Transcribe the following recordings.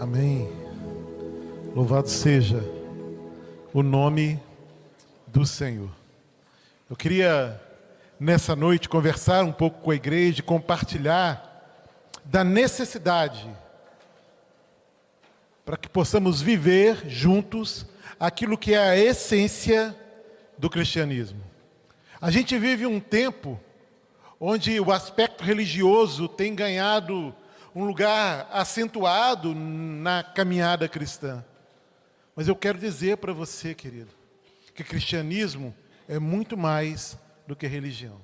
Amém. Louvado seja o nome do Senhor. Eu queria nessa noite conversar um pouco com a igreja, compartilhar da necessidade para que possamos viver juntos aquilo que é a essência do cristianismo. A gente vive um tempo onde o aspecto religioso tem ganhado um lugar acentuado na caminhada cristã. Mas eu quero dizer para você, querido, que cristianismo é muito mais do que religião.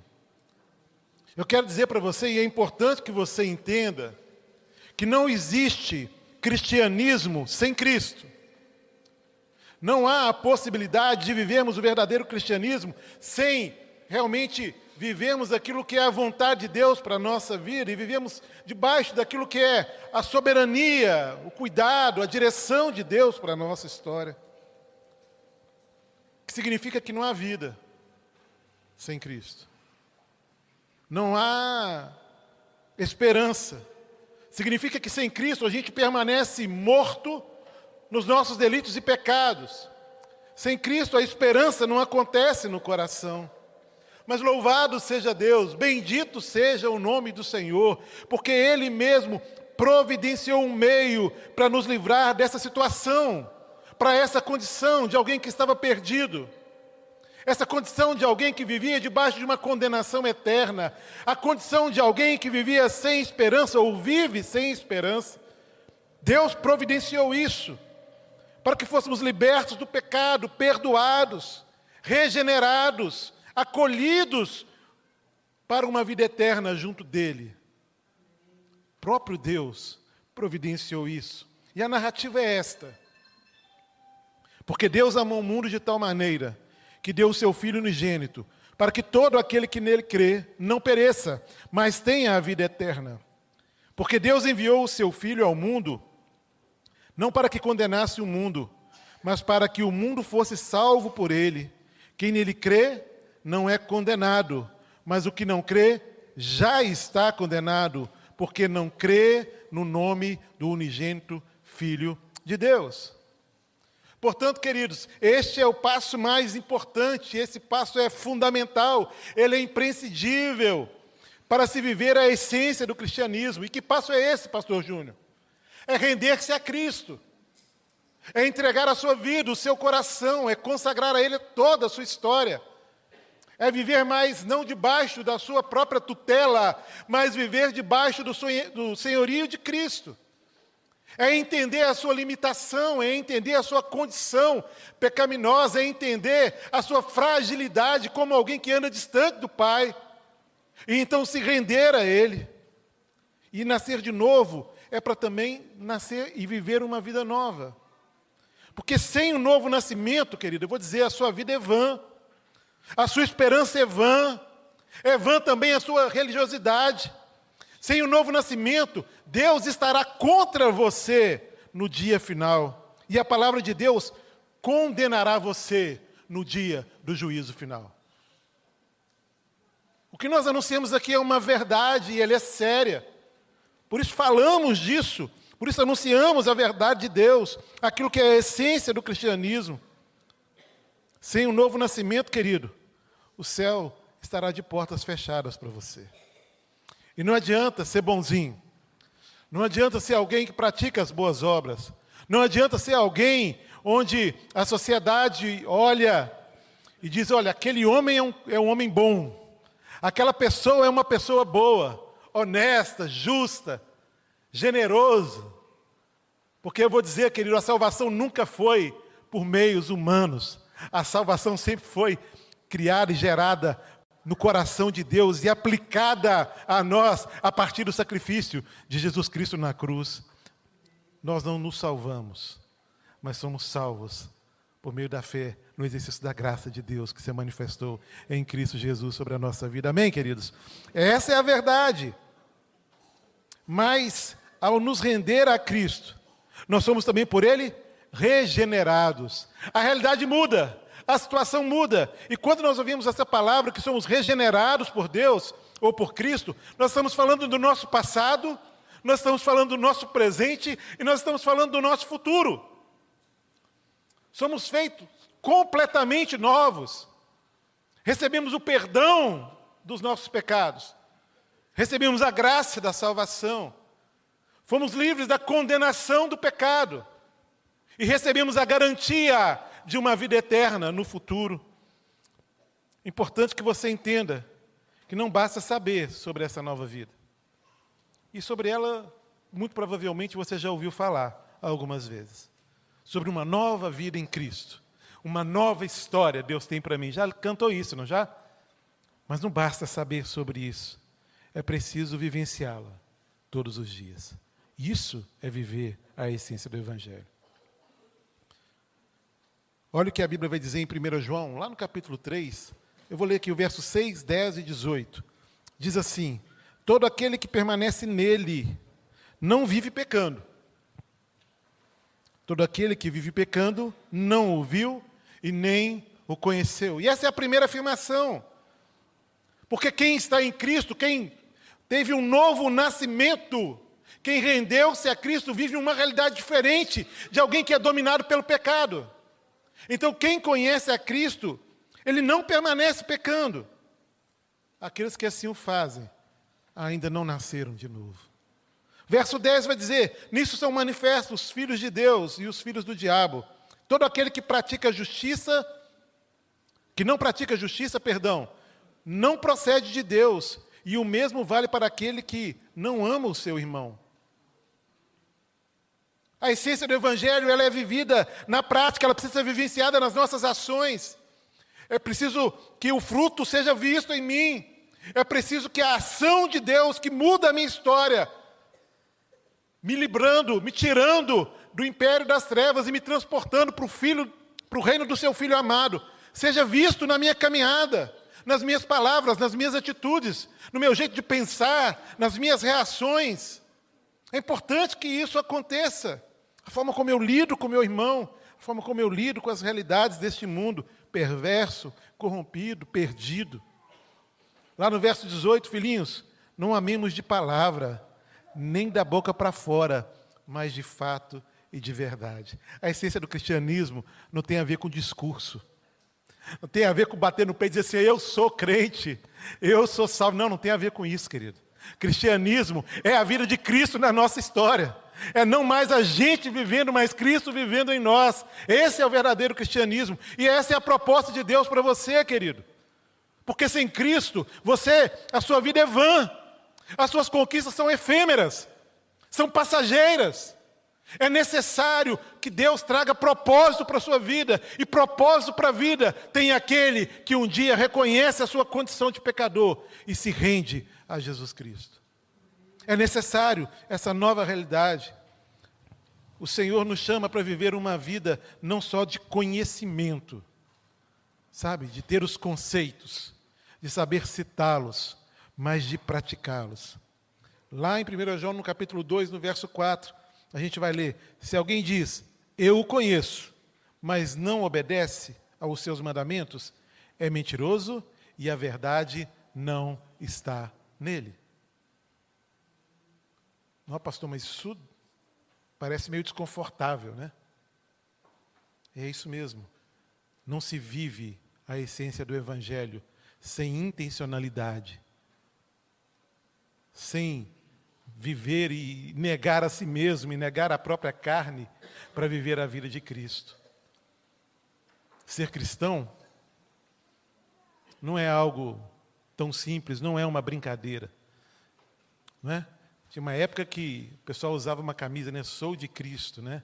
Eu quero dizer para você, e é importante que você entenda, que não existe cristianismo sem Cristo. Não há a possibilidade de vivermos o verdadeiro cristianismo sem realmente vivemos aquilo que é a vontade de Deus para a nossa vida e vivemos debaixo daquilo que é a soberania, o cuidado, a direção de Deus para a nossa história. Que significa que não há vida sem Cristo. Não há esperança. Significa que sem Cristo a gente permanece morto nos nossos delitos e pecados. Sem Cristo a esperança não acontece no coração. Mas louvado seja Deus, bendito seja o nome do Senhor, porque Ele mesmo providenciou um meio para nos livrar dessa situação, para essa condição de alguém que estava perdido, essa condição de alguém que vivia debaixo de uma condenação eterna, a condição de alguém que vivia sem esperança ou vive sem esperança. Deus providenciou isso para que fôssemos libertos do pecado, perdoados, regenerados, acolhidos para uma vida eterna junto dele. O próprio Deus providenciou isso. E a narrativa é esta. Porque Deus amou o mundo de tal maneira que deu o seu Filho unigênito, para que todo aquele que nele crê não pereça, mas tenha a vida eterna. Porque Deus enviou o seu Filho ao mundo, não para que condenasse o mundo, mas para que o mundo fosse salvo por ele. Quem nele crê não é condenado, mas o que não crê já está condenado, porque não crê no nome do unigênito Filho de Deus. Portanto, queridos, este é o passo mais importante, esse passo é fundamental, ele é imprescindível para se viver a essência do cristianismo. E que passo é esse, pastor Júnior? É render-se a Cristo. É entregar a sua vida, o seu coração, é consagrar a Ele toda a sua história. É viver mais não debaixo da sua própria tutela, mas viver debaixo do, do senhorio de Cristo. É entender a sua limitação, é entender a sua condição pecaminosa, é entender a sua fragilidade como alguém que anda distante do Pai. E então se render a Ele. E nascer de novo é para também nascer e viver uma vida nova. Porque sem o novo nascimento, querido, eu vou dizer, a sua vida é vã. A sua esperança é vã, é vã também a sua religiosidade. Sem o novo nascimento, Deus estará contra você no dia final. E a palavra de Deus condenará você no dia do juízo final. O que nós anunciamos aqui é uma verdade e ela é séria. Por isso falamos disso, por isso anunciamos a verdade de Deus, aquilo que é a essência do cristianismo. Sem o novo nascimento, querido, o céu estará de portas fechadas para você. E não adianta ser bonzinho. Não adianta ser alguém que pratica as boas obras. Não adianta ser alguém onde a sociedade olha e diz: olha, aquele homem é um, é um homem bom. Aquela pessoa é uma pessoa boa, honesta, justa, generoso. Porque eu vou dizer, querido, a salvação nunca foi por meios humanos. A salvação sempre foi criada e gerada no coração de Deus e aplicada a nós a partir do sacrifício de Jesus Cristo na cruz. Nós não nos salvamos, mas somos salvos por meio da fé no exercício da graça de Deus que se manifestou em Cristo Jesus sobre a nossa vida. Amém, queridos? Essa é a verdade. Mas, ao nos render a Cristo, nós somos também por Ele regenerados. A realidade muda, a situação muda. E quando nós ouvimos essa palavra que somos regenerados por Deus ou por Cristo, nós estamos falando do nosso passado, nós estamos falando do nosso presente e nós estamos falando do nosso futuro. Somos feitos completamente novos. Recebemos o perdão dos nossos pecados. Recebemos a graça da salvação. Fomos livres da condenação do pecado. E recebemos a garantia de uma vida eterna no futuro. Importante que você entenda que não basta saber sobre essa nova vida. E sobre ela, muito provavelmente, você já ouviu falar algumas vezes. Sobre uma nova vida em Cristo. Uma nova história Deus tem para mim. Já cantou isso, não já? Mas não basta saber sobre isso. É preciso vivenciá-la todos os dias. Isso é viver a essência do Evangelho. Olha o que a Bíblia vai dizer em 1 João, lá no capítulo 3. Eu vou ler aqui o verso 6, 10 e 18. Diz assim: Todo aquele que permanece nele não vive pecando. Todo aquele que vive pecando não o viu e nem o conheceu. E essa é a primeira afirmação. Porque quem está em Cristo, quem teve um novo nascimento, quem rendeu-se a Cristo vive uma realidade diferente de alguém que é dominado pelo pecado. Então, quem conhece a Cristo, ele não permanece pecando. Aqueles que assim o fazem, ainda não nasceram de novo. Verso 10 vai dizer: Nisso são manifestos os filhos de Deus e os filhos do diabo. Todo aquele que pratica justiça, que não pratica justiça, perdão, não procede de Deus, e o mesmo vale para aquele que não ama o seu irmão. A essência do Evangelho ela é vivida na prática, ela precisa ser vivenciada nas nossas ações. É preciso que o fruto seja visto em mim. É preciso que a ação de Deus que muda a minha história, me librando, me tirando do império das trevas e me transportando para o filho, para o reino do seu filho amado, seja visto na minha caminhada, nas minhas palavras, nas minhas atitudes, no meu jeito de pensar, nas minhas reações. É importante que isso aconteça a forma como eu lido com meu irmão, a forma como eu lido com as realidades deste mundo perverso, corrompido, perdido. Lá no verso 18, filhinhos, não amemos de palavra, nem da boca para fora, mas de fato e de verdade. A essência do cristianismo não tem a ver com discurso. Não tem a ver com bater no peito e dizer assim, eu sou crente, eu sou salvo. Não, não tem a ver com isso, querido. Cristianismo é a vida de Cristo na nossa história. É não mais a gente vivendo, mas Cristo vivendo em nós. Esse é o verdadeiro cristianismo. E essa é a proposta de Deus para você, querido. Porque sem Cristo, você, a sua vida é vã. As suas conquistas são efêmeras, são passageiras. É necessário que Deus traga propósito para a sua vida, e propósito para a vida tem aquele que um dia reconhece a sua condição de pecador e se rende a Jesus Cristo. É necessário essa nova realidade. O Senhor nos chama para viver uma vida não só de conhecimento, sabe, de ter os conceitos, de saber citá-los, mas de praticá-los. Lá em 1 João, no capítulo 2, no verso 4, a gente vai ler: se alguém diz, eu o conheço, mas não obedece aos seus mandamentos, é mentiroso e a verdade não está nele. Não, pastor, mas isso parece meio desconfortável, né? É isso mesmo. Não se vive a essência do Evangelho sem intencionalidade, sem viver e negar a si mesmo e negar a própria carne para viver a vida de Cristo. Ser cristão não é algo tão simples, não é uma brincadeira. Não é? Tinha uma época que o pessoal usava uma camisa, né? Sou de Cristo, né?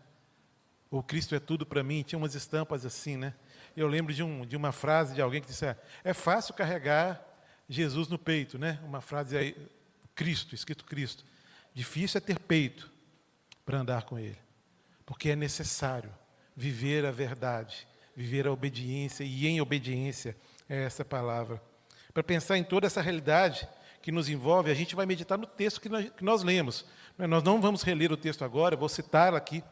Ou Cristo é tudo para mim. Tinha umas estampas assim, né? Eu lembro de, um, de uma frase de alguém que disse: é fácil carregar Jesus no peito, né? Uma frase aí, Cristo, escrito Cristo. Difícil é ter peito para andar com Ele, porque é necessário viver a verdade, viver a obediência e em obediência é essa palavra. Para pensar em toda essa realidade, que nos envolve, a gente vai meditar no texto que nós, que nós lemos. Nós não vamos reler o texto agora, vou citar aqui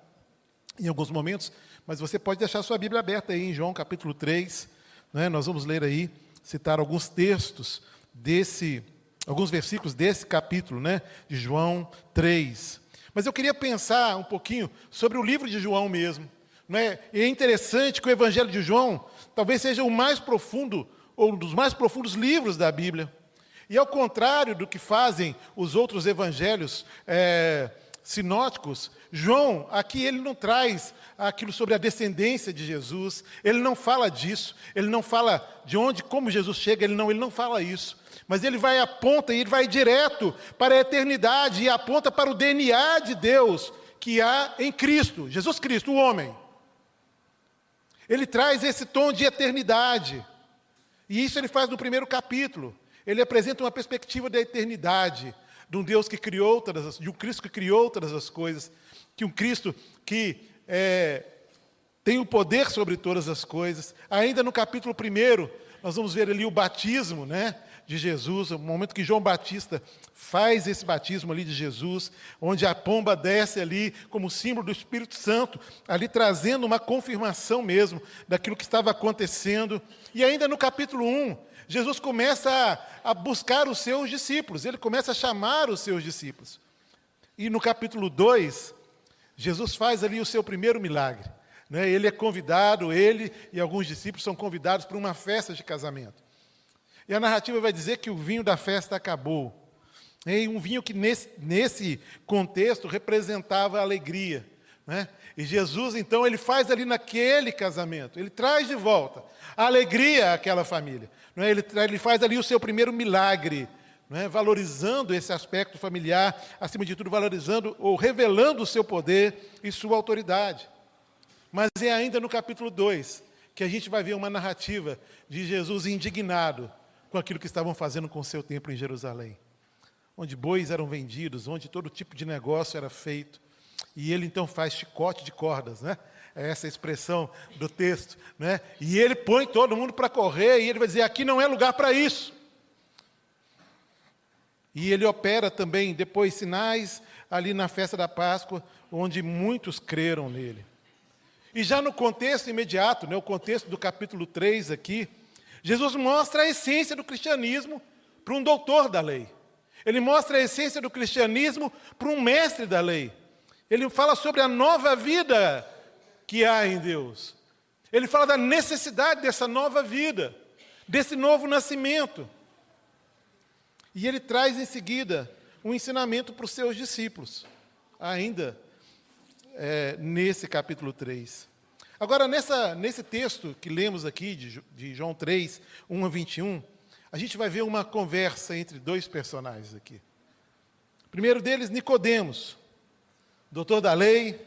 em alguns momentos, mas você pode deixar sua Bíblia aberta aí em João capítulo 3. Né? Nós vamos ler aí, citar alguns textos desse alguns versículos desse capítulo, né, de João 3. Mas eu queria pensar um pouquinho sobre o livro de João mesmo. Né? E é interessante que o Evangelho de João talvez seja o mais profundo, ou um dos mais profundos livros da Bíblia. E ao contrário do que fazem os outros evangelhos é, sinóticos, João, aqui ele não traz aquilo sobre a descendência de Jesus, ele não fala disso, ele não fala de onde, como Jesus chega, ele não, ele não fala isso. Mas ele vai aponta e ele vai direto para a eternidade e aponta para o DNA de Deus que há em Cristo, Jesus Cristo, o homem. Ele traz esse tom de eternidade. E isso ele faz no primeiro capítulo. Ele apresenta uma perspectiva da eternidade, de um Deus que criou todas as, de um Cristo que criou todas as coisas, que um Cristo que é, tem o poder sobre todas as coisas. Ainda no capítulo 1, nós vamos ver ali o batismo, né? De Jesus, o momento que João Batista faz esse batismo ali de Jesus, onde a pomba desce ali como símbolo do Espírito Santo, ali trazendo uma confirmação mesmo daquilo que estava acontecendo. E ainda no capítulo 1, Jesus começa a, a buscar os seus discípulos, ele começa a chamar os seus discípulos. E no capítulo 2, Jesus faz ali o seu primeiro milagre. Né? Ele é convidado, ele e alguns discípulos são convidados para uma festa de casamento. E a narrativa vai dizer que o vinho da festa acabou. E um vinho que nesse, nesse contexto representava a alegria. Né? E Jesus, então, ele faz ali naquele casamento, ele traz de volta a alegria àquela família. Não é? ele, ele faz ali o seu primeiro milagre, é? valorizando esse aspecto familiar, acima de tudo, valorizando ou revelando o seu poder e sua autoridade. Mas é ainda no capítulo 2 que a gente vai ver uma narrativa de Jesus indignado com aquilo que estavam fazendo com o seu templo em Jerusalém, onde bois eram vendidos, onde todo tipo de negócio era feito. E ele então faz chicote de cordas, né? É essa expressão do texto, né? E ele põe todo mundo para correr e ele vai dizer: aqui não é lugar para isso. E ele opera também depois sinais ali na festa da Páscoa, onde muitos creram nele. E já no contexto imediato, né, o contexto do capítulo 3 aqui, Jesus mostra a essência do cristianismo para um doutor da lei. Ele mostra a essência do cristianismo para um mestre da lei. Ele fala sobre a nova vida que há em Deus. Ele fala da necessidade dessa nova vida, desse novo nascimento. E ele traz em seguida um ensinamento para os seus discípulos, ainda é, nesse capítulo 3. Agora, nessa, nesse texto que lemos aqui, de, de João 3, 1 a 21, a gente vai ver uma conversa entre dois personagens aqui. O primeiro deles, Nicodemos, doutor da lei,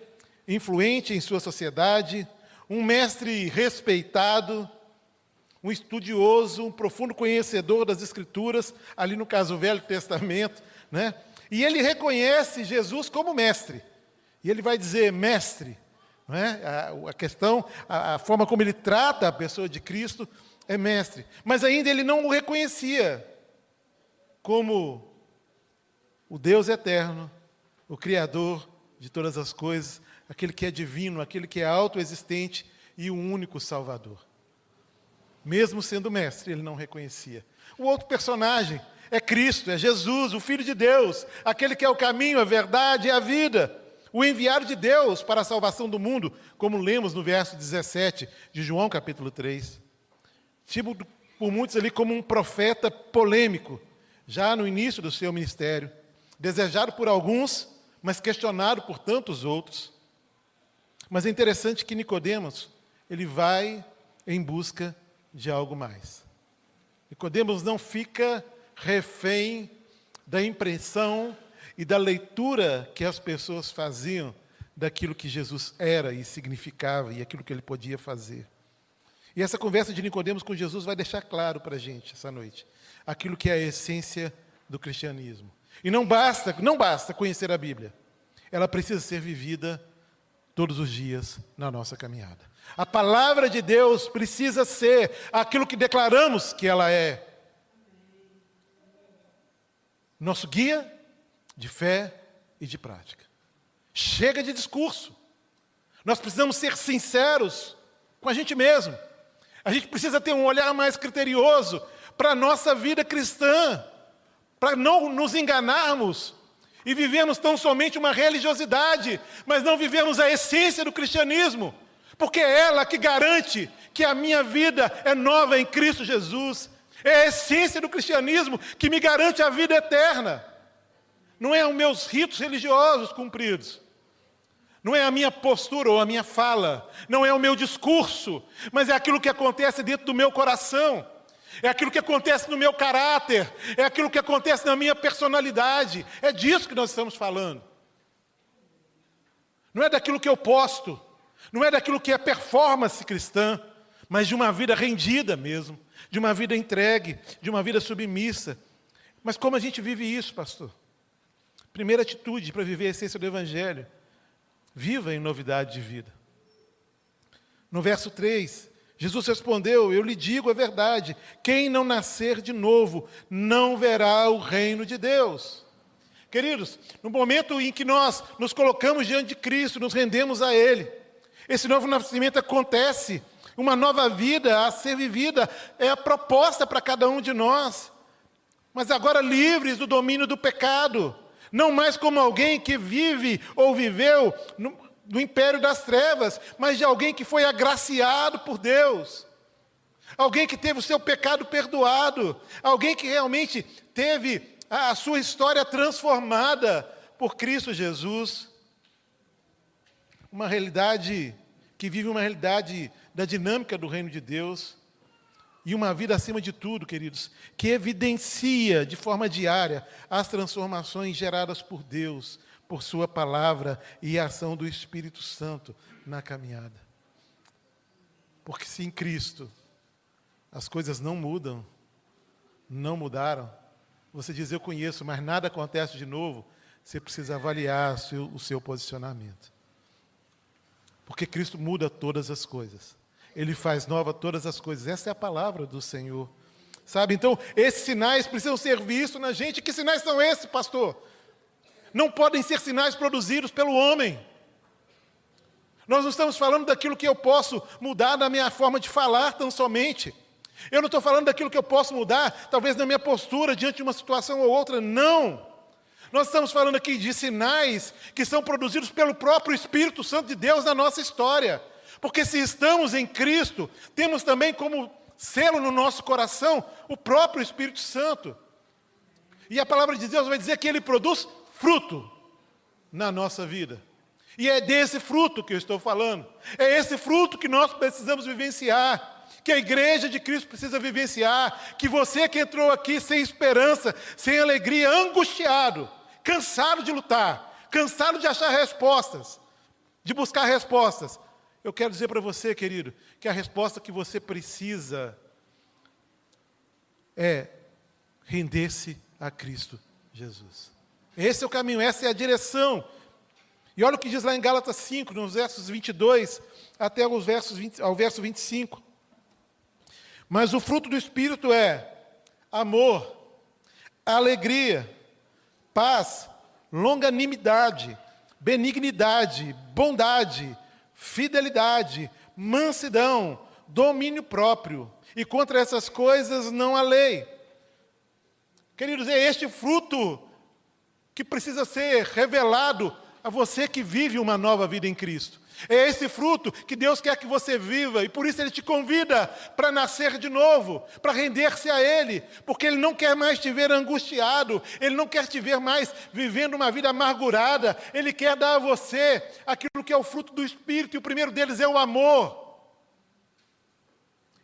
influente em sua sociedade, um mestre respeitado, um estudioso, um profundo conhecedor das Escrituras, ali no caso o Velho Testamento, né? E ele reconhece Jesus como mestre. E ele vai dizer: Mestre, não é? a, a questão, a, a forma como ele trata a pessoa de Cristo é mestre. Mas ainda ele não o reconhecia como o Deus eterno, o Criador de todas as coisas, aquele que é divino, aquele que é autoexistente e o único Salvador. Mesmo sendo mestre, ele não reconhecia. O outro personagem é Cristo, é Jesus, o Filho de Deus, aquele que é o caminho, a verdade e a vida o enviado de Deus para a salvação do mundo, como lemos no verso 17 de João capítulo 3. Tipo por muitos ali como um profeta polêmico, já no início do seu ministério, desejado por alguns, mas questionado por tantos outros. Mas é interessante que Nicodemos, ele vai em busca de algo mais. Nicodemos não fica refém da impressão e da leitura que as pessoas faziam daquilo que Jesus era e significava e aquilo que ele podia fazer. E essa conversa de Nicodemos com Jesus vai deixar claro para a gente essa noite aquilo que é a essência do cristianismo. E não basta, não basta conhecer a Bíblia. Ela precisa ser vivida todos os dias na nossa caminhada. A palavra de Deus precisa ser aquilo que declaramos que ela é. Nosso guia de fé e de prática. Chega de discurso. Nós precisamos ser sinceros com a gente mesmo. A gente precisa ter um olhar mais criterioso para a nossa vida cristã, para não nos enganarmos e vivemos tão somente uma religiosidade, mas não vivemos a essência do cristianismo, porque é ela que garante que a minha vida é nova em Cristo Jesus. É a essência do cristianismo que me garante a vida eterna. Não é os meus ritos religiosos cumpridos. Não é a minha postura ou a minha fala, não é o meu discurso, mas é aquilo que acontece dentro do meu coração, é aquilo que acontece no meu caráter, é aquilo que acontece na minha personalidade. É disso que nós estamos falando. Não é daquilo que eu posto, não é daquilo que é performance cristã, mas de uma vida rendida mesmo, de uma vida entregue, de uma vida submissa. Mas como a gente vive isso, pastor? Primeira atitude para viver a essência do Evangelho viva em novidade de vida. No verso 3, Jesus respondeu: Eu lhe digo a verdade: quem não nascer de novo não verá o reino de Deus. Queridos, no momento em que nós nos colocamos diante de Cristo, nos rendemos a Ele, esse novo nascimento acontece, uma nova vida a ser vivida, é a proposta para cada um de nós, mas agora livres do domínio do pecado, não mais como alguém que vive ou viveu no, no império das trevas, mas de alguém que foi agraciado por Deus. Alguém que teve o seu pecado perdoado, alguém que realmente teve a, a sua história transformada por Cristo Jesus. Uma realidade que vive uma realidade da dinâmica do reino de Deus e uma vida acima de tudo, queridos, que evidencia de forma diária as transformações geradas por Deus, por Sua palavra e a ação do Espírito Santo na caminhada. Porque se em Cristo as coisas não mudam, não mudaram, você diz eu conheço, mas nada acontece de novo, você precisa avaliar o seu, o seu posicionamento. Porque Cristo muda todas as coisas. Ele faz nova todas as coisas. Essa é a palavra do Senhor. Sabe? Então, esses sinais precisam ser vistos na gente. Que sinais são esses, pastor? Não podem ser sinais produzidos pelo homem. Nós não estamos falando daquilo que eu posso mudar na minha forma de falar tão somente. Eu não estou falando daquilo que eu posso mudar, talvez na minha postura diante de uma situação ou outra. Não. Nós estamos falando aqui de sinais que são produzidos pelo próprio Espírito Santo de Deus na nossa história. Porque se estamos em Cristo, temos também como selo no nosso coração o próprio Espírito Santo. E a palavra de Deus vai dizer que ele produz fruto na nossa vida. E é desse fruto que eu estou falando. É esse fruto que nós precisamos vivenciar, que a igreja de Cristo precisa vivenciar, que você que entrou aqui sem esperança, sem alegria, angustiado, cansado de lutar, cansado de achar respostas, de buscar respostas, eu quero dizer para você, querido, que a resposta que você precisa é render-se a Cristo Jesus. Esse é o caminho, essa é a direção. E olha o que diz lá em Gálatas 5, nos versos 22 até os versos 20, ao verso 25. Mas o fruto do Espírito é amor, alegria, paz, longanimidade, benignidade, bondade, fidelidade, mansidão, domínio próprio. E contra essas coisas não há lei. Queridos, é este fruto que precisa ser revelado a você que vive uma nova vida em Cristo. É esse fruto que Deus quer que você viva, e por isso Ele te convida para nascer de novo, para render-se a Ele, porque Ele não quer mais te ver angustiado, Ele não quer te ver mais vivendo uma vida amargurada, Ele quer dar a você aquilo que é o fruto do Espírito, e o primeiro deles é o amor.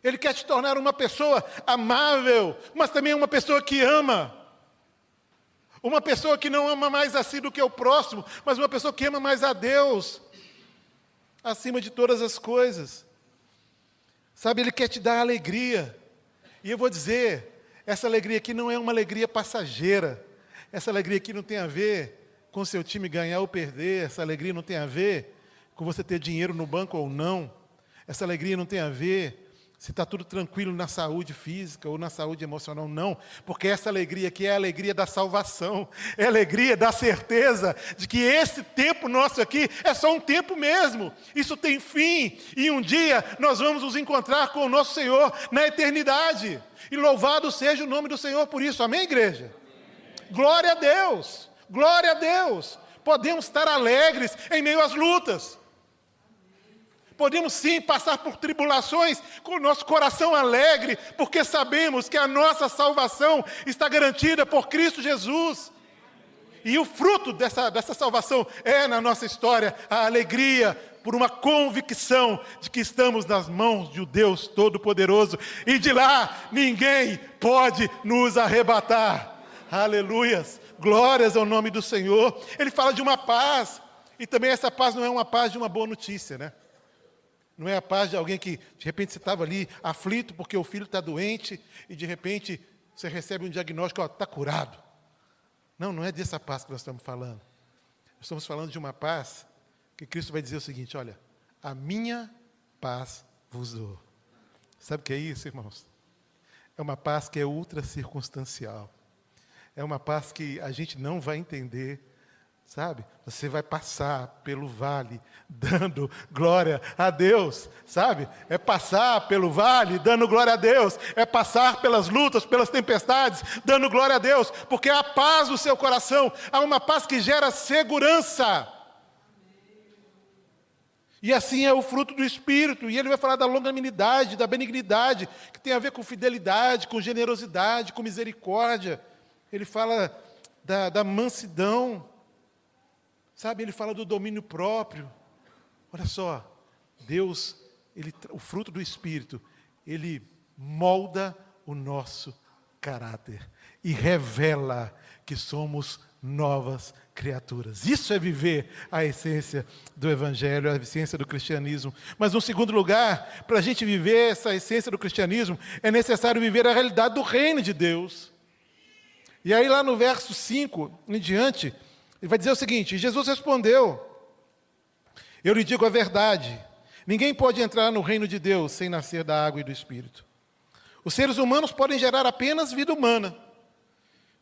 Ele quer te tornar uma pessoa amável, mas também uma pessoa que ama. Uma pessoa que não ama mais a si do que o próximo, mas uma pessoa que ama mais a Deus acima de todas as coisas. Sabe, Ele quer te dar alegria. E eu vou dizer, essa alegria aqui não é uma alegria passageira. Essa alegria aqui não tem a ver com seu time ganhar ou perder. Essa alegria não tem a ver com você ter dinheiro no banco ou não. Essa alegria não tem a ver se está tudo tranquilo na saúde física ou na saúde emocional, não, porque essa alegria aqui é a alegria da salvação, é a alegria da certeza de que esse tempo nosso aqui é só um tempo mesmo, isso tem fim, e um dia nós vamos nos encontrar com o nosso Senhor na eternidade, e louvado seja o nome do Senhor por isso, amém, igreja? glória a Deus, glória a Deus. Podemos estar alegres em meio às lutas. Podemos sim passar por tribulações com o nosso coração alegre, porque sabemos que a nossa salvação está garantida por Cristo Jesus. E o fruto dessa, dessa salvação é na nossa história a alegria por uma convicção de que estamos nas mãos de um Deus Todo-Poderoso e de lá ninguém pode nos arrebatar. Aleluias, glórias ao nome do Senhor. Ele fala de uma paz, e também essa paz não é uma paz de uma boa notícia, né? Não é a paz de alguém que de repente você estava ali aflito porque o filho está doente e de repente você recebe um diagnóstico, está curado. Não, não é dessa paz que nós estamos falando. Estamos falando de uma paz que Cristo vai dizer o seguinte: olha, a minha paz vos dou. Sabe o que é isso, irmãos? É uma paz que é ultra circunstancial. É uma paz que a gente não vai entender, sabe? Você vai passar pelo vale dando glória a Deus, sabe? É passar pelo vale dando glória a Deus, é passar pelas lutas, pelas tempestades, dando glória a Deus, porque há paz no seu coração, há uma paz que gera segurança. E assim é o fruto do Espírito, e ele vai falar da longanimidade, da benignidade, que tem a ver com fidelidade, com generosidade, com misericórdia. Ele fala da, da mansidão, Sabe, ele fala do domínio próprio. Olha só, Deus, ele, o fruto do Espírito, ele molda o nosso caráter e revela que somos novas criaturas. Isso é viver a essência do Evangelho, a essência do cristianismo. Mas, no segundo lugar, para a gente viver essa essência do cristianismo, é necessário viver a realidade do reino de Deus. E aí, lá no verso 5 em diante, ele vai dizer o seguinte: Jesus respondeu: Eu lhe digo a verdade. Ninguém pode entrar no reino de Deus sem nascer da água e do Espírito. Os seres humanos podem gerar apenas vida humana,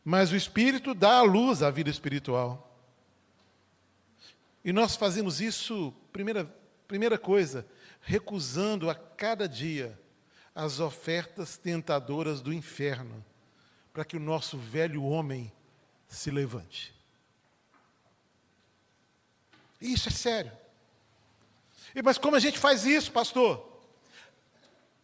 mas o Espírito dá à luz à vida espiritual. E nós fazemos isso, primeira, primeira coisa, recusando a cada dia as ofertas tentadoras do inferno, para que o nosso velho homem se levante. Isso é sério. E, mas como a gente faz isso, pastor?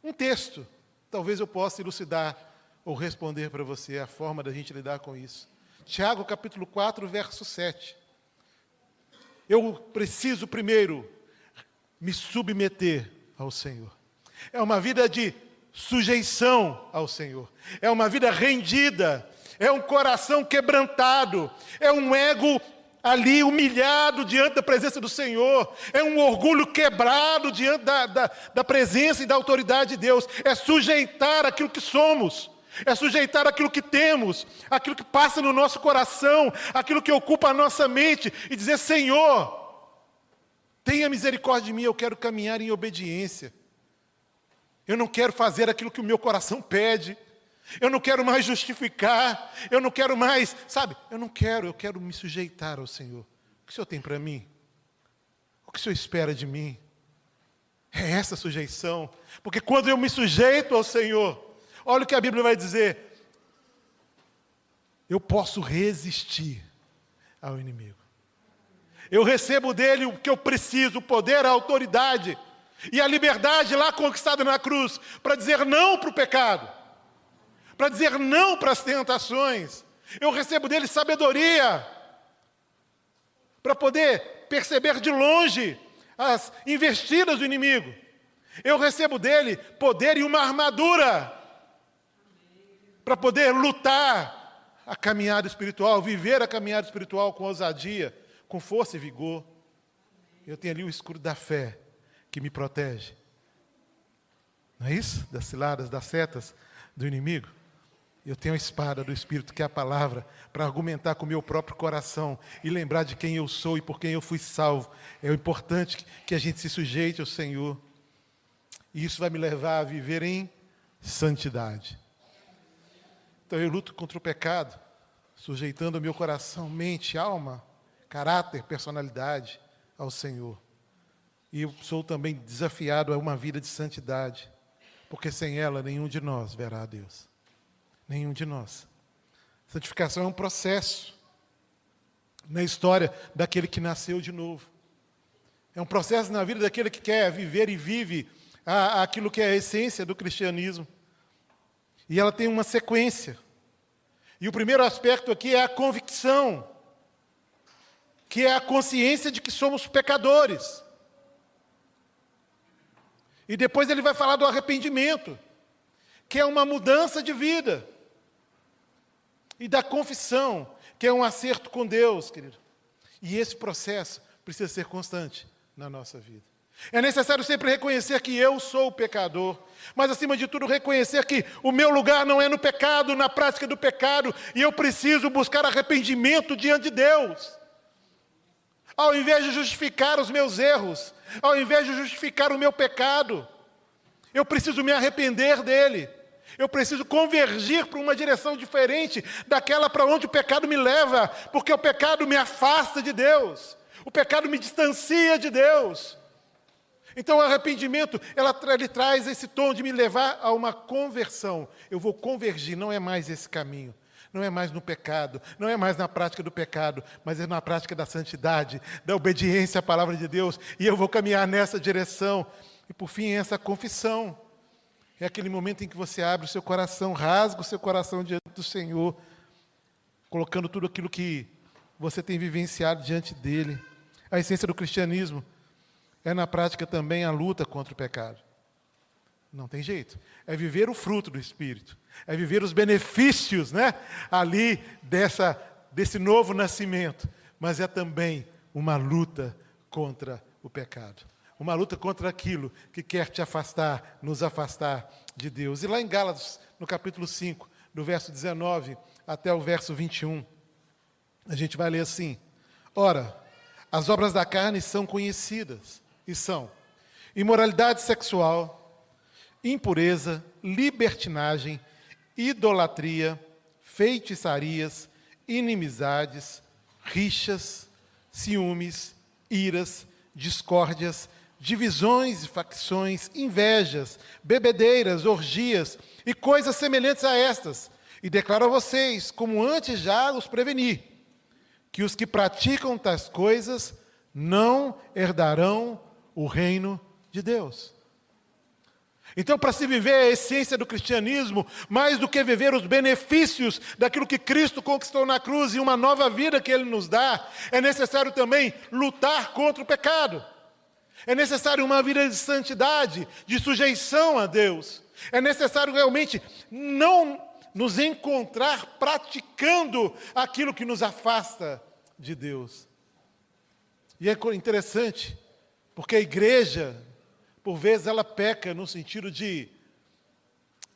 Um texto. Talvez eu possa elucidar ou responder para você a forma da gente lidar com isso. Tiago capítulo 4, verso 7. Eu preciso primeiro me submeter ao Senhor. É uma vida de sujeição ao Senhor. É uma vida rendida. É um coração quebrantado. É um ego ali humilhado diante da presença do Senhor, é um orgulho quebrado diante da, da, da, presença e da autoridade de Deus, é sujeitar aquilo que somos, é sujeitar aquilo que temos, aquilo que passa no nosso coração, aquilo que ocupa a nossa mente, e dizer: Senhor, tenha misericórdia de mim, eu quero caminhar em obediência, eu não quero fazer aquilo que o meu coração pede. Eu não quero mais justificar, eu não quero mais, sabe? Eu não quero, eu quero me sujeitar ao Senhor. O que o Senhor tem para mim? O que o Senhor espera de mim? É essa sujeição. Porque quando eu me sujeito ao Senhor, olha o que a Bíblia vai dizer. Eu posso resistir ao inimigo. Eu recebo dele o que eu preciso, o poder, a autoridade e a liberdade lá conquistada na cruz, para dizer não para o pecado para dizer não para as tentações. Eu recebo dele sabedoria para poder perceber de longe as investidas do inimigo. Eu recebo dele poder e uma armadura para poder lutar a caminhada espiritual, viver a caminhada espiritual com ousadia, com força e vigor. Eu tenho ali o escudo da fé que me protege. Não é isso? Das ciladas, das setas do inimigo. Eu tenho a espada do Espírito, que é a palavra, para argumentar com o meu próprio coração e lembrar de quem eu sou e por quem eu fui salvo. É importante que a gente se sujeite ao Senhor. E isso vai me levar a viver em santidade. Então eu luto contra o pecado, sujeitando o meu coração, mente, alma, caráter, personalidade ao Senhor. E eu sou também desafiado a uma vida de santidade, porque sem ela nenhum de nós verá a Deus. Nenhum de nós. Santificação é um processo na história daquele que nasceu de novo. É um processo na vida daquele que quer viver e vive aquilo que é a essência do cristianismo. E ela tem uma sequência. E o primeiro aspecto aqui é a convicção, que é a consciência de que somos pecadores. E depois ele vai falar do arrependimento, que é uma mudança de vida. E da confissão, que é um acerto com Deus, querido. E esse processo precisa ser constante na nossa vida. É necessário sempre reconhecer que eu sou pecador, mas acima de tudo reconhecer que o meu lugar não é no pecado, na prática do pecado, e eu preciso buscar arrependimento diante de Deus. Ao invés de justificar os meus erros, ao invés de justificar o meu pecado, eu preciso me arrepender dele. Eu preciso convergir para uma direção diferente daquela para onde o pecado me leva, porque o pecado me afasta de Deus, o pecado me distancia de Deus. Então o arrependimento, ela, ele traz esse tom de me levar a uma conversão. Eu vou convergir, não é mais esse caminho. Não é mais no pecado, não é mais na prática do pecado, mas é na prática da santidade, da obediência à palavra de Deus, e eu vou caminhar nessa direção. E por fim, essa confissão. É aquele momento em que você abre o seu coração, rasga o seu coração diante do Senhor, colocando tudo aquilo que você tem vivenciado diante dele. A essência do cristianismo é, na prática, também a luta contra o pecado. Não tem jeito. É viver o fruto do Espírito. É viver os benefícios né, ali dessa, desse novo nascimento. Mas é também uma luta contra o pecado uma luta contra aquilo que quer te afastar, nos afastar de Deus. E lá em Gálatas, no capítulo 5, do verso 19 até o verso 21, a gente vai ler assim: Ora, as obras da carne são conhecidas e são imoralidade sexual, impureza, libertinagem, idolatria, feitiçarias, inimizades, rixas, ciúmes, iras, discórdias, divisões e facções, invejas, bebedeiras, orgias e coisas semelhantes a estas. E declaro a vocês, como antes já os preveni, que os que praticam tais coisas não herdarão o reino de Deus. Então, para se viver a essência do cristianismo, mais do que viver os benefícios daquilo que Cristo conquistou na cruz e uma nova vida que Ele nos dá, é necessário também lutar contra o pecado. É necessário uma vida de santidade, de sujeição a Deus. É necessário realmente não nos encontrar praticando aquilo que nos afasta de Deus. E é interessante, porque a igreja, por vezes, ela peca no sentido de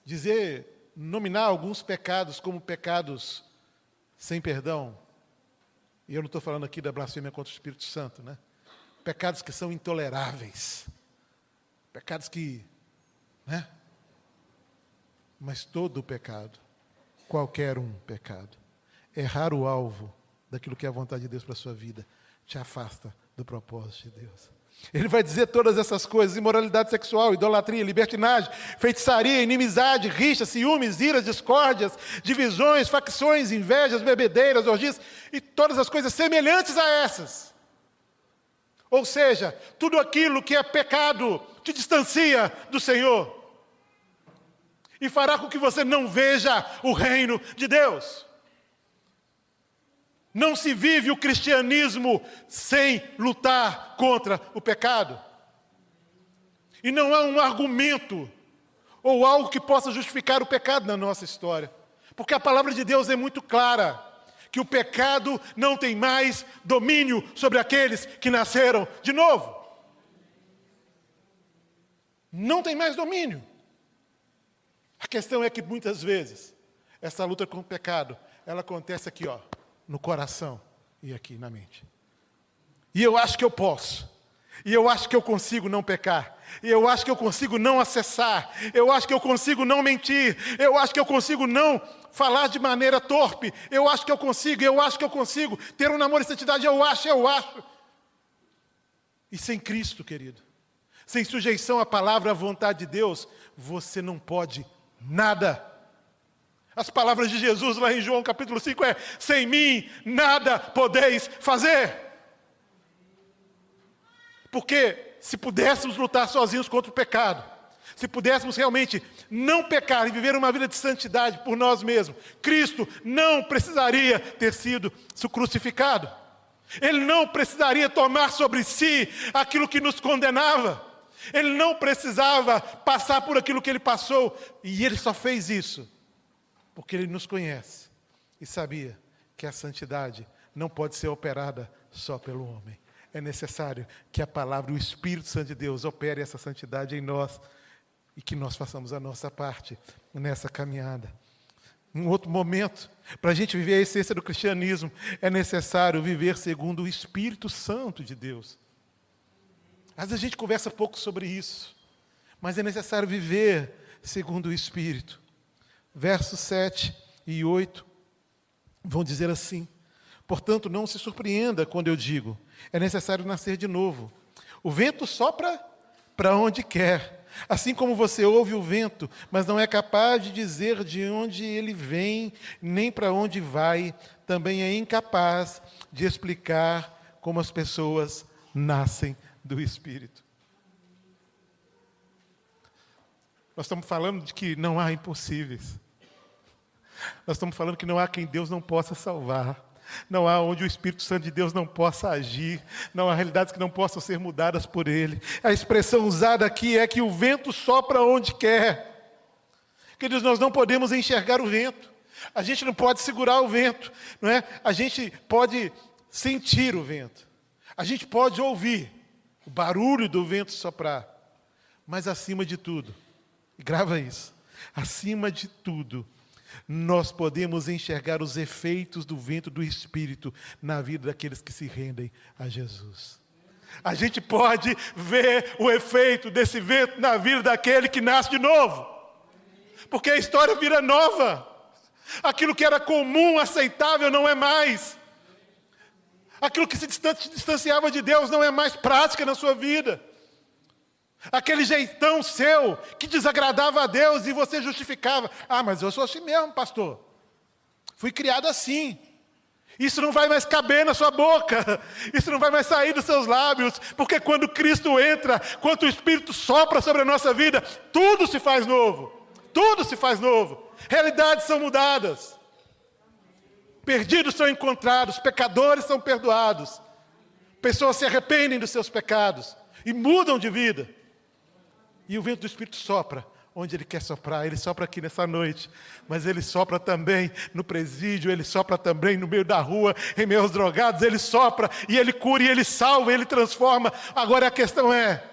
dizer, nominar alguns pecados como pecados sem perdão. E eu não estou falando aqui da blasfêmia contra o Espírito Santo, né? Pecados que são intoleráveis, pecados que, né? Mas todo pecado, qualquer um pecado, errar o alvo daquilo que é a vontade de Deus para a sua vida, te afasta do propósito de Deus. Ele vai dizer todas essas coisas: imoralidade sexual, idolatria, libertinagem, feitiçaria, inimizade, rixa, ciúmes, iras, discórdias, divisões, facções, invejas, bebedeiras, orgias e todas as coisas semelhantes a essas. Ou seja, tudo aquilo que é pecado te distancia do Senhor e fará com que você não veja o reino de Deus. Não se vive o cristianismo sem lutar contra o pecado. E não há um argumento ou algo que possa justificar o pecado na nossa história. Porque a palavra de Deus é muito clara que o pecado não tem mais domínio sobre aqueles que nasceram de novo. Não tem mais domínio. A questão é que muitas vezes essa luta com o pecado, ela acontece aqui, ó, no coração e aqui na mente. E eu acho que eu posso. E eu acho que eu consigo não pecar. Eu acho que eu consigo não acessar. Eu acho que eu consigo não mentir. Eu acho que eu consigo não falar de maneira torpe. Eu acho que eu consigo, eu acho que eu consigo ter um namoro em santidade. Eu acho, eu acho. E sem Cristo, querido, sem sujeição à palavra, à vontade de Deus, você não pode nada. As palavras de Jesus lá em João capítulo 5 é: sem mim nada podeis fazer. Porque se pudéssemos lutar sozinhos contra o pecado, se pudéssemos realmente não pecar e viver uma vida de santidade por nós mesmos, Cristo não precisaria ter sido crucificado. Ele não precisaria tomar sobre si aquilo que nos condenava. Ele não precisava passar por aquilo que ele passou. E ele só fez isso porque ele nos conhece e sabia que a santidade não pode ser operada só pelo homem. É necessário que a palavra, o Espírito Santo de Deus, opere essa santidade em nós e que nós façamos a nossa parte nessa caminhada. Um outro momento, para a gente viver a essência do cristianismo, é necessário viver segundo o Espírito Santo de Deus. Às vezes a gente conversa pouco sobre isso, mas é necessário viver segundo o Espírito. Versos 7 e 8 vão dizer assim: Portanto, não se surpreenda quando eu digo, é necessário nascer de novo. O vento sopra para onde quer. Assim como você ouve o vento, mas não é capaz de dizer de onde ele vem, nem para onde vai, também é incapaz de explicar como as pessoas nascem do Espírito. Nós estamos falando de que não há impossíveis. Nós estamos falando que não há quem Deus não possa salvar. Não há onde o Espírito Santo de Deus não possa agir. Não há realidades que não possam ser mudadas por Ele. A expressão usada aqui é que o vento sopra onde quer. Queridos, nós não podemos enxergar o vento. A gente não pode segurar o vento, não é? A gente pode sentir o vento. A gente pode ouvir, o barulho do vento soprar. Mas acima de tudo, grava isso, acima de tudo, nós podemos enxergar os efeitos do vento do Espírito na vida daqueles que se rendem a Jesus. A gente pode ver o efeito desse vento na vida daquele que nasce de novo, porque a história vira nova. Aquilo que era comum, aceitável, não é mais. Aquilo que se distanciava de Deus não é mais prática na sua vida. Aquele jeitão seu que desagradava a Deus e você justificava. Ah, mas eu sou assim mesmo, pastor. Fui criado assim. Isso não vai mais caber na sua boca, isso não vai mais sair dos seus lábios, porque quando Cristo entra, quando o Espírito sopra sobre a nossa vida, tudo se faz novo, tudo se faz novo, realidades são mudadas. Perdidos são encontrados, pecadores são perdoados. Pessoas se arrependem dos seus pecados e mudam de vida. E o vento do Espírito sopra onde Ele quer soprar. Ele sopra aqui nessa noite, mas Ele sopra também no presídio, Ele sopra também no meio da rua, em aos drogados. Ele sopra e Ele cura e Ele salva, Ele transforma. Agora a questão é: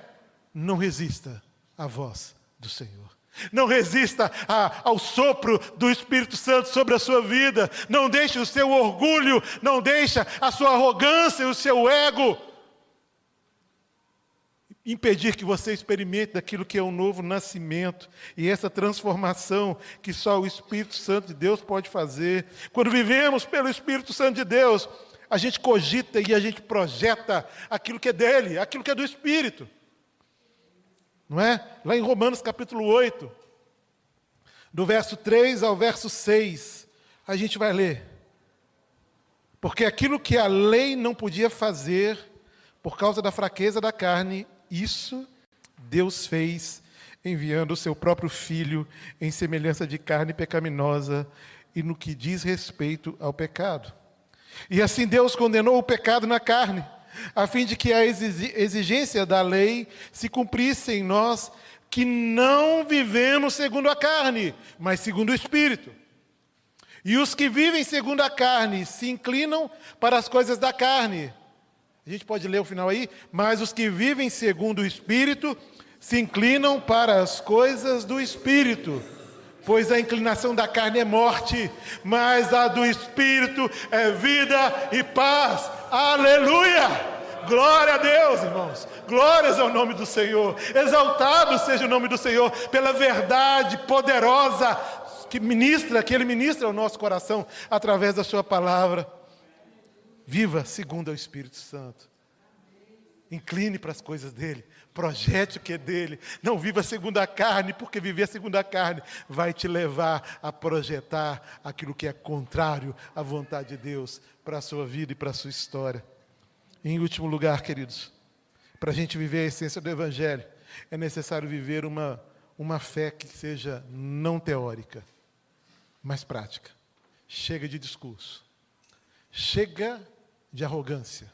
não resista à voz do Senhor. Não resista a, ao sopro do Espírito Santo sobre a sua vida. Não deixe o seu orgulho, não deixe a sua arrogância e o seu ego impedir que você experimente daquilo que é um novo nascimento e essa transformação que só o Espírito Santo de Deus pode fazer. Quando vivemos pelo Espírito Santo de Deus, a gente cogita e a gente projeta aquilo que é dele, aquilo que é do Espírito. Não é? Lá em Romanos capítulo 8, do verso 3 ao verso 6, a gente vai ler. Porque aquilo que a lei não podia fazer, por causa da fraqueza da carne, isso Deus fez enviando o seu próprio filho em semelhança de carne pecaminosa e no que diz respeito ao pecado. E assim Deus condenou o pecado na carne a fim de que a exigência da lei se cumprisse em nós, que não vivemos segundo a carne, mas segundo o Espírito. E os que vivem segundo a carne se inclinam para as coisas da carne. A gente pode ler o final aí? Mas os que vivem segundo o Espírito se inclinam para as coisas do Espírito. Pois a inclinação da carne é morte, mas a do Espírito é vida e paz. Aleluia! Glória a Deus, irmãos. Glórias ao nome do Senhor. Exaltado seja o nome do Senhor pela verdade poderosa que ministra, que Ele ministra ao nosso coração através da Sua palavra. Viva segundo o Espírito Santo. Incline para as coisas dele, Projete o que é dele. Não viva segundo a carne, porque viver segundo a carne vai te levar a projetar aquilo que é contrário à vontade de Deus para a sua vida e para a sua história. E em último lugar, queridos, para a gente viver a essência do Evangelho, é necessário viver uma, uma fé que seja não teórica, mas prática. Chega de discurso. Chega de arrogância.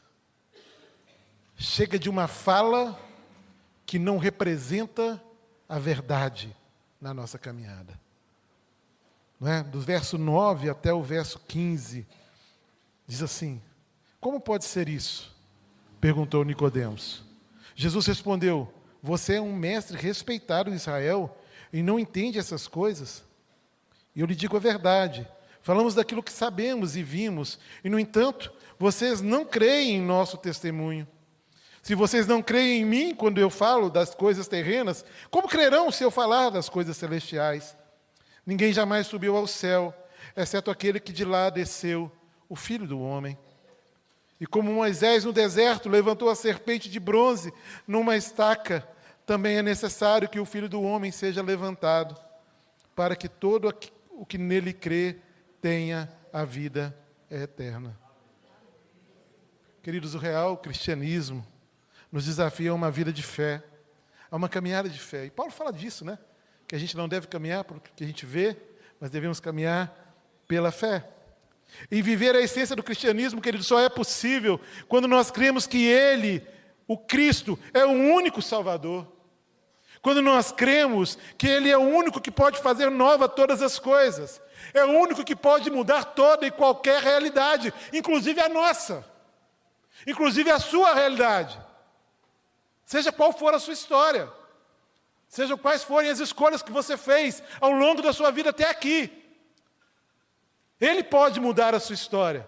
Chega de uma fala que não representa a verdade na nossa caminhada. Não é? Do verso 9 até o verso 15, diz assim: Como pode ser isso? perguntou Nicodemos. Jesus respondeu: Você é um mestre respeitado em Israel e não entende essas coisas? E eu lhe digo a verdade. Falamos daquilo que sabemos e vimos, e no entanto, vocês não creem em nosso testemunho. Se vocês não creem em mim quando eu falo das coisas terrenas, como crerão se eu falar das coisas celestiais? Ninguém jamais subiu ao céu, exceto aquele que de lá desceu, o filho do homem. E como Moisés no deserto levantou a serpente de bronze numa estaca, também é necessário que o filho do homem seja levantado, para que todo o que nele crê tenha a vida eterna. Queridos, o real cristianismo nos desafia a uma vida de fé, a uma caminhada de fé. E Paulo fala disso, né? Que a gente não deve caminhar pelo que a gente vê, mas devemos caminhar pela fé. E viver a essência do cristianismo, querido, só é possível quando nós cremos que Ele, o Cristo, é o único Salvador. Quando nós cremos que Ele é o único que pode fazer nova todas as coisas. É o único que pode mudar toda e qualquer realidade, inclusive a nossa, inclusive a sua realidade. Seja qual for a sua história, sejam quais forem as escolhas que você fez ao longo da sua vida até aqui, Ele pode mudar a sua história.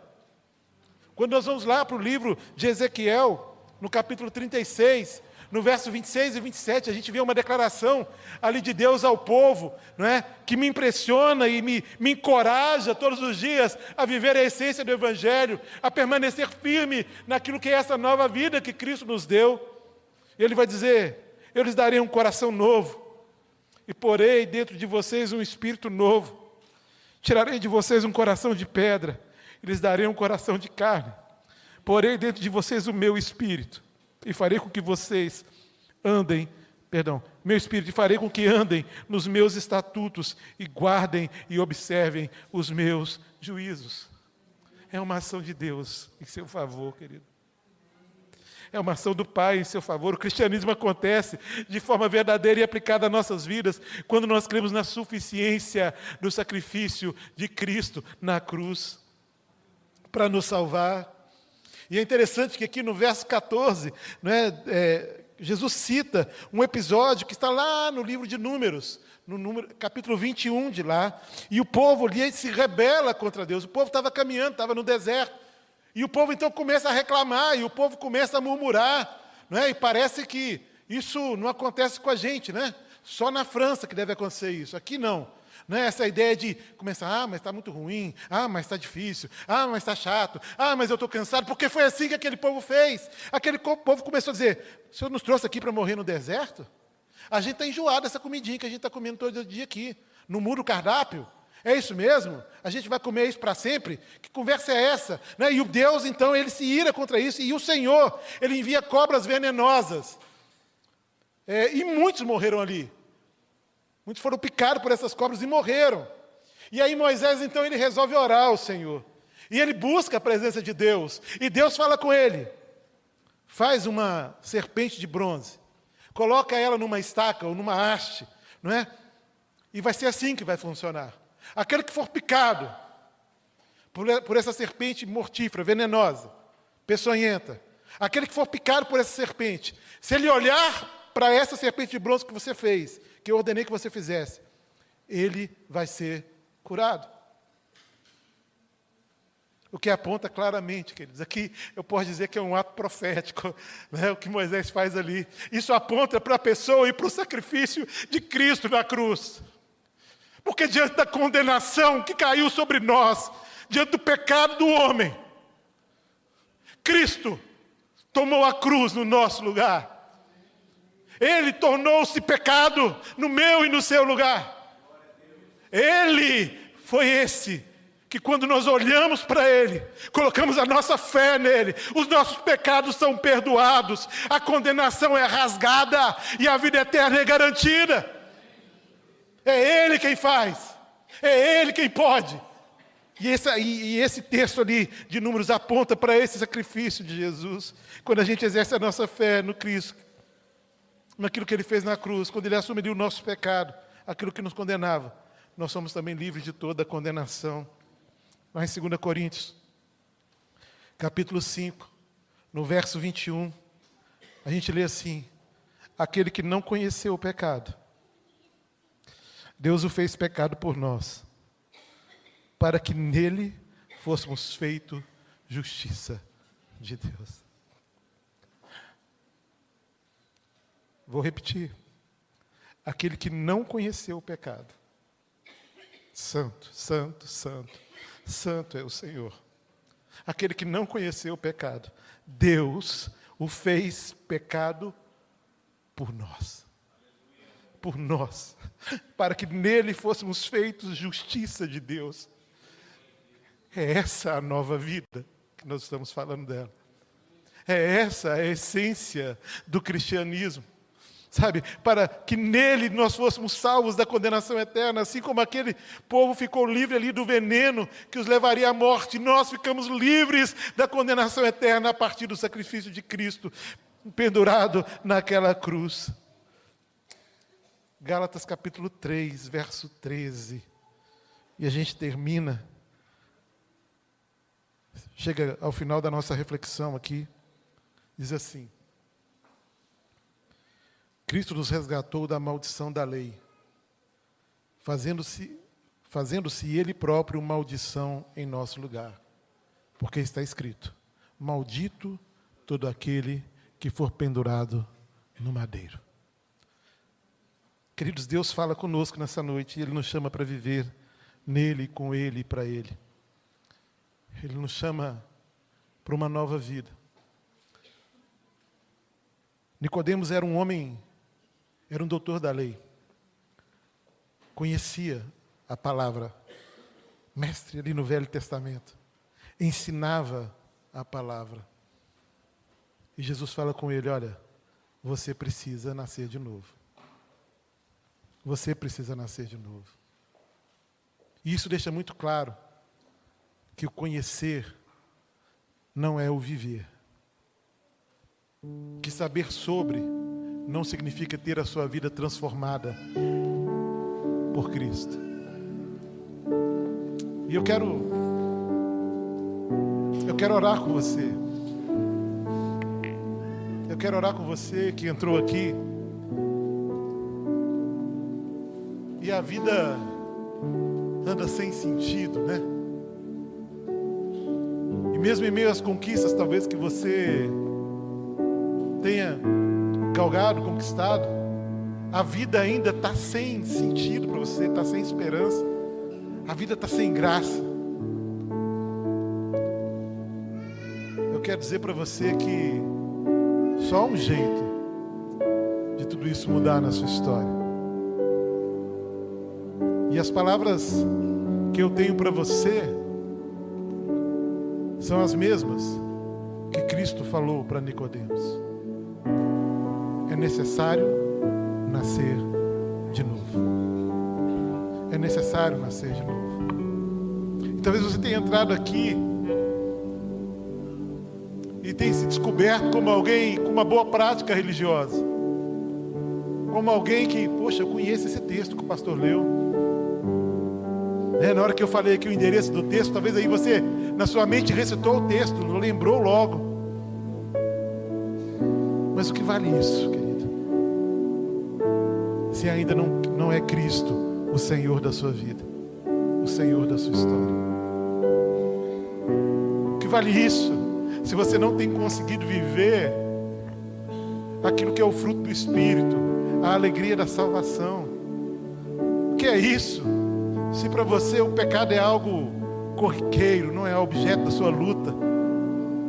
Quando nós vamos lá para o livro de Ezequiel, no capítulo 36, no verso 26 e 27, a gente vê uma declaração ali de Deus ao povo, não é? que me impressiona e me, me encoraja todos os dias a viver a essência do Evangelho, a permanecer firme naquilo que é essa nova vida que Cristo nos deu. Ele vai dizer: Eu lhes darei um coração novo, e porei dentro de vocês um espírito novo. Tirarei de vocês um coração de pedra, e lhes darei um coração de carne. Porei dentro de vocês o meu espírito, e farei com que vocês andem, perdão, meu espírito, e farei com que andem nos meus estatutos, e guardem e observem os meus juízos. É uma ação de Deus em seu favor, querido. É uma ação do Pai em seu favor. O cristianismo acontece de forma verdadeira e aplicada às nossas vidas quando nós cremos na suficiência do sacrifício de Cristo na cruz para nos salvar. E é interessante que aqui no verso 14, né, é, Jesus cita um episódio que está lá no livro de Números, no número, capítulo 21 de lá, e o povo ali se rebela contra Deus. O povo estava caminhando, estava no deserto. E o povo então começa a reclamar, e o povo começa a murmurar, né? e parece que isso não acontece com a gente, né? Só na França que deve acontecer isso, aqui não. Né? Essa ideia de começar, ah, mas está muito ruim, ah, mas está difícil, ah, mas está chato, ah, mas eu estou cansado, porque foi assim que aquele povo fez. Aquele povo começou a dizer: o Senhor nos trouxe aqui para morrer no deserto? A gente está enjoado dessa comidinha que a gente está comendo todo dia aqui. No muro cardápio, é isso mesmo? A gente vai comer isso para sempre? Que conversa é essa? Né? E o Deus, então, ele se ira contra isso, e o Senhor, ele envia cobras venenosas. É, e muitos morreram ali. Muitos foram picados por essas cobras e morreram. E aí Moisés, então, ele resolve orar ao Senhor. E ele busca a presença de Deus. E Deus fala com ele: faz uma serpente de bronze, coloca ela numa estaca ou numa haste, não é? E vai ser assim que vai funcionar. Aquele que for picado por, por essa serpente mortífera, venenosa, peçonhenta, aquele que for picado por essa serpente, se ele olhar para essa serpente de bronze que você fez, que eu ordenei que você fizesse, ele vai ser curado. O que aponta claramente, queridos, aqui eu posso dizer que é um ato profético, né, o que Moisés faz ali. Isso aponta para a pessoa e para o sacrifício de Cristo na cruz. Porque diante da condenação que caiu sobre nós, diante do pecado do homem, Cristo tomou a cruz no nosso lugar. Ele tornou-se pecado no meu e no seu lugar. Ele foi esse que quando nós olhamos para Ele, colocamos a nossa fé nele, os nossos pecados são perdoados, a condenação é rasgada e a vida eterna é garantida. É Ele quem faz, é Ele quem pode. E esse, e esse texto ali de Números aponta para esse sacrifício de Jesus, quando a gente exerce a nossa fé no Cristo, naquilo que Ele fez na cruz, quando Ele assumiu o nosso pecado, aquilo que nos condenava, nós somos também livres de toda a condenação. Mas em 2 Coríntios, capítulo 5, no verso 21, a gente lê assim: Aquele que não conheceu o pecado, Deus o fez pecado por nós para que nele fôssemos feito justiça de Deus. Vou repetir. Aquele que não conheceu o pecado. Santo, santo, santo. Santo é o Senhor. Aquele que não conheceu o pecado. Deus o fez pecado por nós. Por nós. Para que nele fôssemos feitos justiça de Deus. É essa a nova vida que nós estamos falando dela. É essa a essência do cristianismo. Sabe, para que nele nós fôssemos salvos da condenação eterna, assim como aquele povo ficou livre ali do veneno que os levaria à morte, nós ficamos livres da condenação eterna a partir do sacrifício de Cristo, pendurado naquela cruz. Gálatas capítulo 3, verso 13. E a gente termina chega ao final da nossa reflexão aqui, diz assim: Cristo nos resgatou da maldição da lei, fazendo-se fazendo-se ele próprio maldição em nosso lugar. Porque está escrito: Maldito todo aquele que for pendurado no madeiro. Queridos, Deus fala conosco nessa noite e Ele nos chama para viver nele, com Ele e para Ele. Ele nos chama para uma nova vida. Nicodemos era um homem, era um doutor da lei. Conhecia a palavra, mestre ali no Velho Testamento. Ensinava a palavra. E Jesus fala com ele: Olha, você precisa nascer de novo. Você precisa nascer de novo. E isso deixa muito claro que o conhecer não é o viver. Que saber sobre não significa ter a sua vida transformada por Cristo. E eu quero eu quero orar com você. Eu quero orar com você que entrou aqui e a vida anda sem sentido, né? mesmo em meio às conquistas, talvez que você tenha galgado, conquistado, a vida ainda está sem sentido para você, está sem esperança, a vida está sem graça. Eu quero dizer para você que só um jeito de tudo isso mudar na sua história. E as palavras que eu tenho para você são as mesmas que Cristo falou para Nicodemos. É necessário nascer de novo. É necessário nascer de novo. E talvez você tenha entrado aqui e tenha se descoberto como alguém com uma boa prática religiosa. Como alguém que, poxa, eu conheço esse texto que o pastor leu. É, na hora que eu falei aqui o endereço do texto, talvez aí você na sua mente recitou o texto, lembrou logo. Mas o que vale isso, querido? Se ainda não, não é Cristo o Senhor da sua vida, o Senhor da sua história. O que vale isso? Se você não tem conseguido viver aquilo que é o fruto do Espírito, a alegria da salvação. O que é isso? Se para você o pecado é algo corriqueiro, não é objeto da sua luta,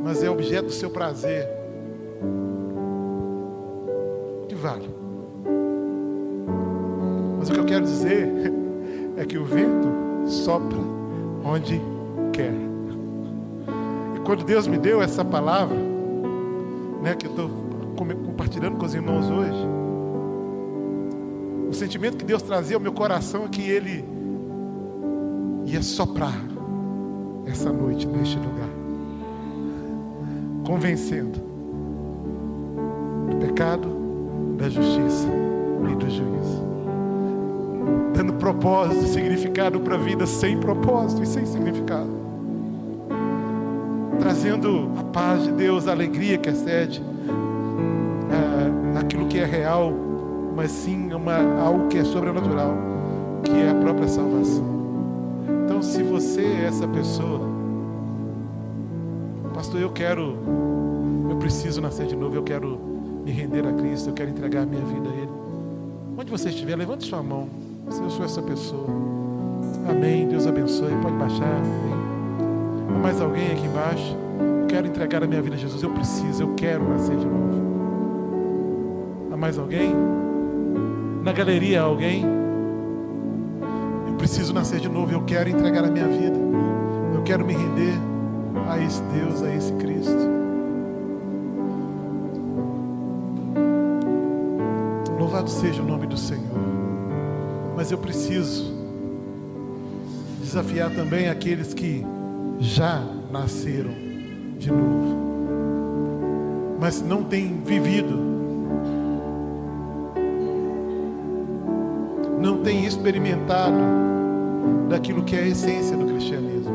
mas é objeto do seu prazer. Que vale. Mas o que eu quero dizer é que o vento sopra onde quer. E quando Deus me deu essa palavra, né, que eu estou compartilhando com os irmãos hoje, o sentimento que Deus trazia ao meu coração é que Ele ia soprar essa noite neste lugar, convencendo do pecado, da justiça e do juízo, dando propósito, significado para a vida sem propósito e sem significado, trazendo a paz de Deus, a alegria que excede é, aquilo que é real, mas sim uma, algo que é sobrenatural, que é a própria salvação. Então, se você é essa pessoa, pastor, eu quero, eu preciso nascer de novo, eu quero me render a Cristo, eu quero entregar minha vida a Ele. Onde você estiver, levante sua mão. Se eu sou essa pessoa. Amém. Deus abençoe. Pode baixar. Amém. Há mais alguém aqui embaixo? Eu quero entregar a minha vida a Jesus. Eu preciso, eu quero nascer de novo. Há mais alguém? Na galeria, alguém? preciso nascer de novo, eu quero entregar a minha vida, eu quero me render a esse Deus, a esse Cristo. Louvado seja o nome do Senhor, mas eu preciso desafiar também aqueles que já nasceram de novo, mas não têm vivido, não têm experimentado daquilo que é a essência do cristianismo.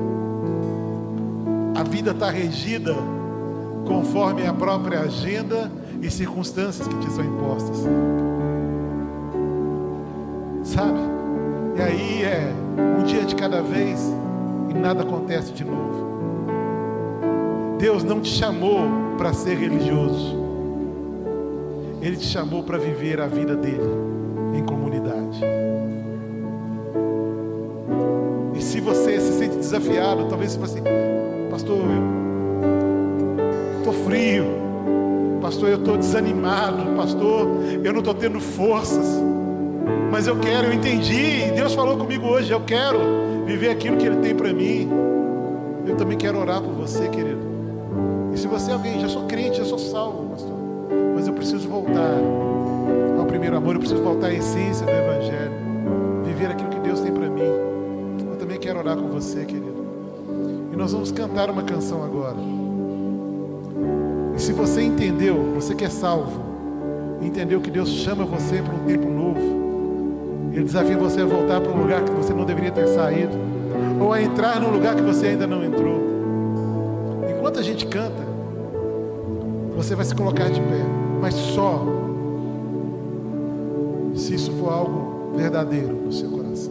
A vida está regida conforme a própria agenda e circunstâncias que te são impostas. Vez e nada acontece de novo. Deus não te chamou para ser religioso. Ele te chamou para viver a vida dele em comunidade. desafiado, talvez você fale assim, pastor, eu estou frio, pastor, eu estou desanimado, pastor, eu não estou tendo forças, mas eu quero, eu entendi, Deus falou comigo hoje, eu quero viver aquilo que Ele tem para mim. Eu também quero orar por você, querido. E se você é alguém, já sou crente, já sou salvo, pastor, mas eu preciso voltar ao primeiro amor, eu preciso voltar à essência do Evangelho, viver aquilo que Deus tem para mim. Eu também quero orar com você, querido. E nós vamos cantar uma canção agora. E se você entendeu, você que é salvo, entendeu que Deus chama você para um tempo novo, Ele desafia você a voltar para um lugar que você não deveria ter saído, ou a entrar num lugar que você ainda não entrou. Enquanto a gente canta, você vai se colocar de pé, mas só se isso for algo verdadeiro no seu coração.